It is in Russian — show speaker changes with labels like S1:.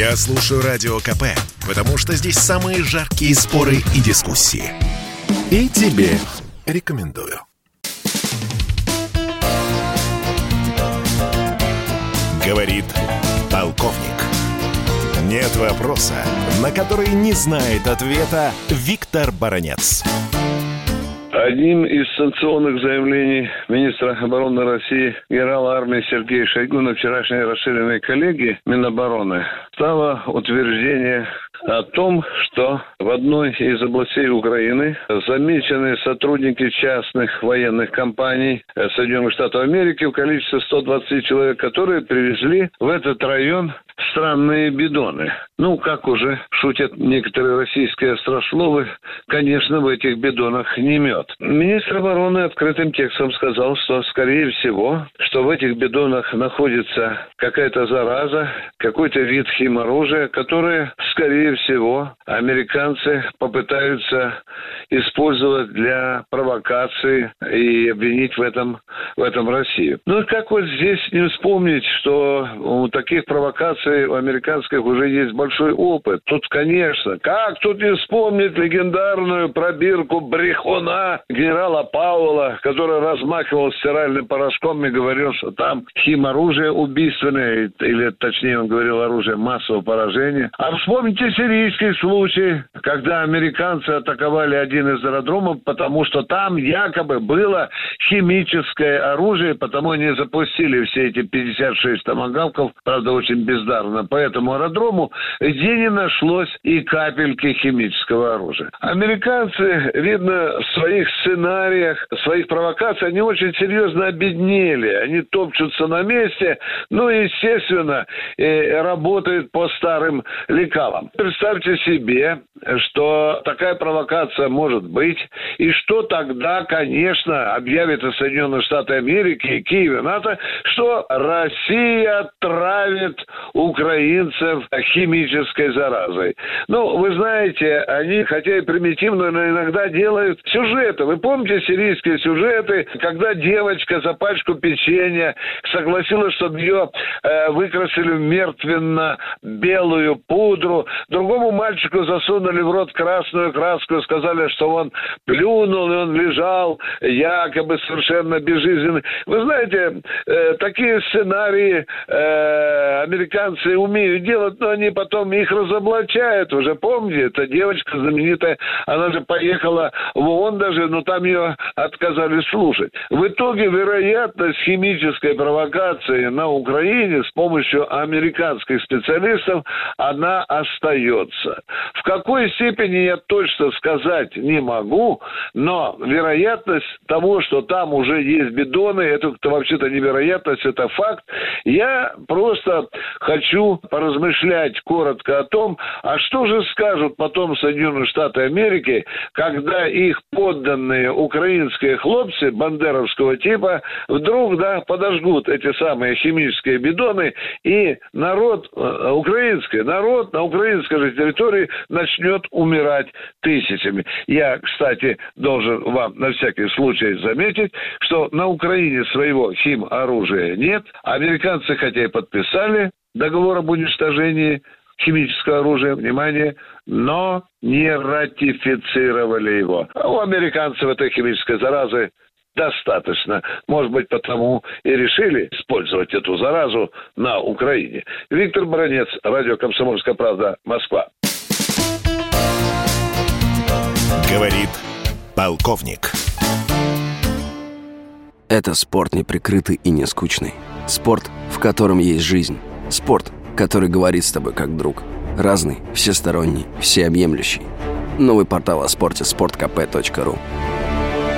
S1: Я слушаю Радио КП, потому что здесь самые жаркие споры и дискуссии. И тебе рекомендую. Говорит полковник. Нет вопроса, на который не знает ответа Виктор Баранец.
S2: Одним из санкционных заявлений министра обороны России генерала армии Сергея Шойгу на вчерашней расширенной коллегии Минобороны стало утверждение о том, что в одной из областей Украины замечены сотрудники частных военных компаний Соединенных Штатов Америки в количестве 120 человек, которые привезли в этот район странные бидоны. Ну, как уже шутят некоторые российские острословы, конечно, в этих бидонах не мед. Министр обороны открытым текстом сказал, что, скорее всего, что в этих бидонах находится какая-то зараза, какой-то вид химоружия, которое, скорее всего, американцы попытаются использовать для провокации и обвинить в этом, в этом Россию. Ну, как вот здесь не вспомнить, что у таких провокаций у американских уже есть большой опыт. Тут, конечно, как тут не вспомнить легендарную пробирку брехуна генерала Пауэлла, который размахивал стиральным порошком и говорил, что там химоружие убийственное, или точнее он говорил оружие массового поражения. А вспомните сирийский случай, когда американцы атаковали один из аэродромов, потому что там якобы было химическое оружие, потому они запустили все эти 56 томогавков, правда, очень бездарно, по этому аэродрому, где не нашлось и капельки химического оружия. Американцы, видно, в своих сценариях, в своих провокациях, они очень серьезно обеднели. Они топчутся на месте, ну, естественно, работают по старым лекалам. Представьте себе, что такая провокация может быть, и что тогда, конечно, объявит Соединенные Штаты Америки, и Киев, и НАТО, что Россия травит украинцев химической заразой. Ну, вы знаете, они, хотя и примитивно, но иногда делают сюжеты. Вы помните сирийские сюжеты, когда девочка за пачку печенья согласилась, чтобы ее э, выкрасили в мертвенно-белую пудру, другому мальчику засунули в рот красную краску и сказали, что он плюнул, и он лежал якобы совершенно безжизненный. Вы знаете, э, такие сценарии э, американцы умеют делать, но они потом их разоблачают. Уже помните, эта девочка знаменитая, она же поехала в ООН даже, но там ее отказали слушать. В итоге вероятность химической провокации на Украине с помощью американских специалистов, она остается. В какой степени я точно сказать не могу, но вероятность того, что там уже есть бидоны, это вообще-то невероятность, это факт. Я просто хочу поразмышлять коротко о том, а что же скажут потом Соединенные Штаты Америки, когда их подданные украинские хлопцы бандеровского типа вдруг, да, подожгут эти самые химические бидоны, и народ э, украинский, народ на украинской же территории начнет умирать тысячами. Я, кстати, должен вам на всякий случай заметить, что на Украине своего хим-оружия нет. Американцы хотя и подписали договор об уничтожении химического оружия, внимание, но не ратифицировали его. А у американцев этой химической заразы достаточно. Может быть, потому и решили использовать эту заразу на Украине. Виктор Бронец, радио «Комсомольская правда», Москва.
S1: Говорит полковник.
S3: Это спорт неприкрытый и не скучный. Спорт, в котором есть жизнь. Спорт, который говорит с тобой как друг. Разный, всесторонний, всеобъемлющий. Новый портал о спорте – sportkp.ru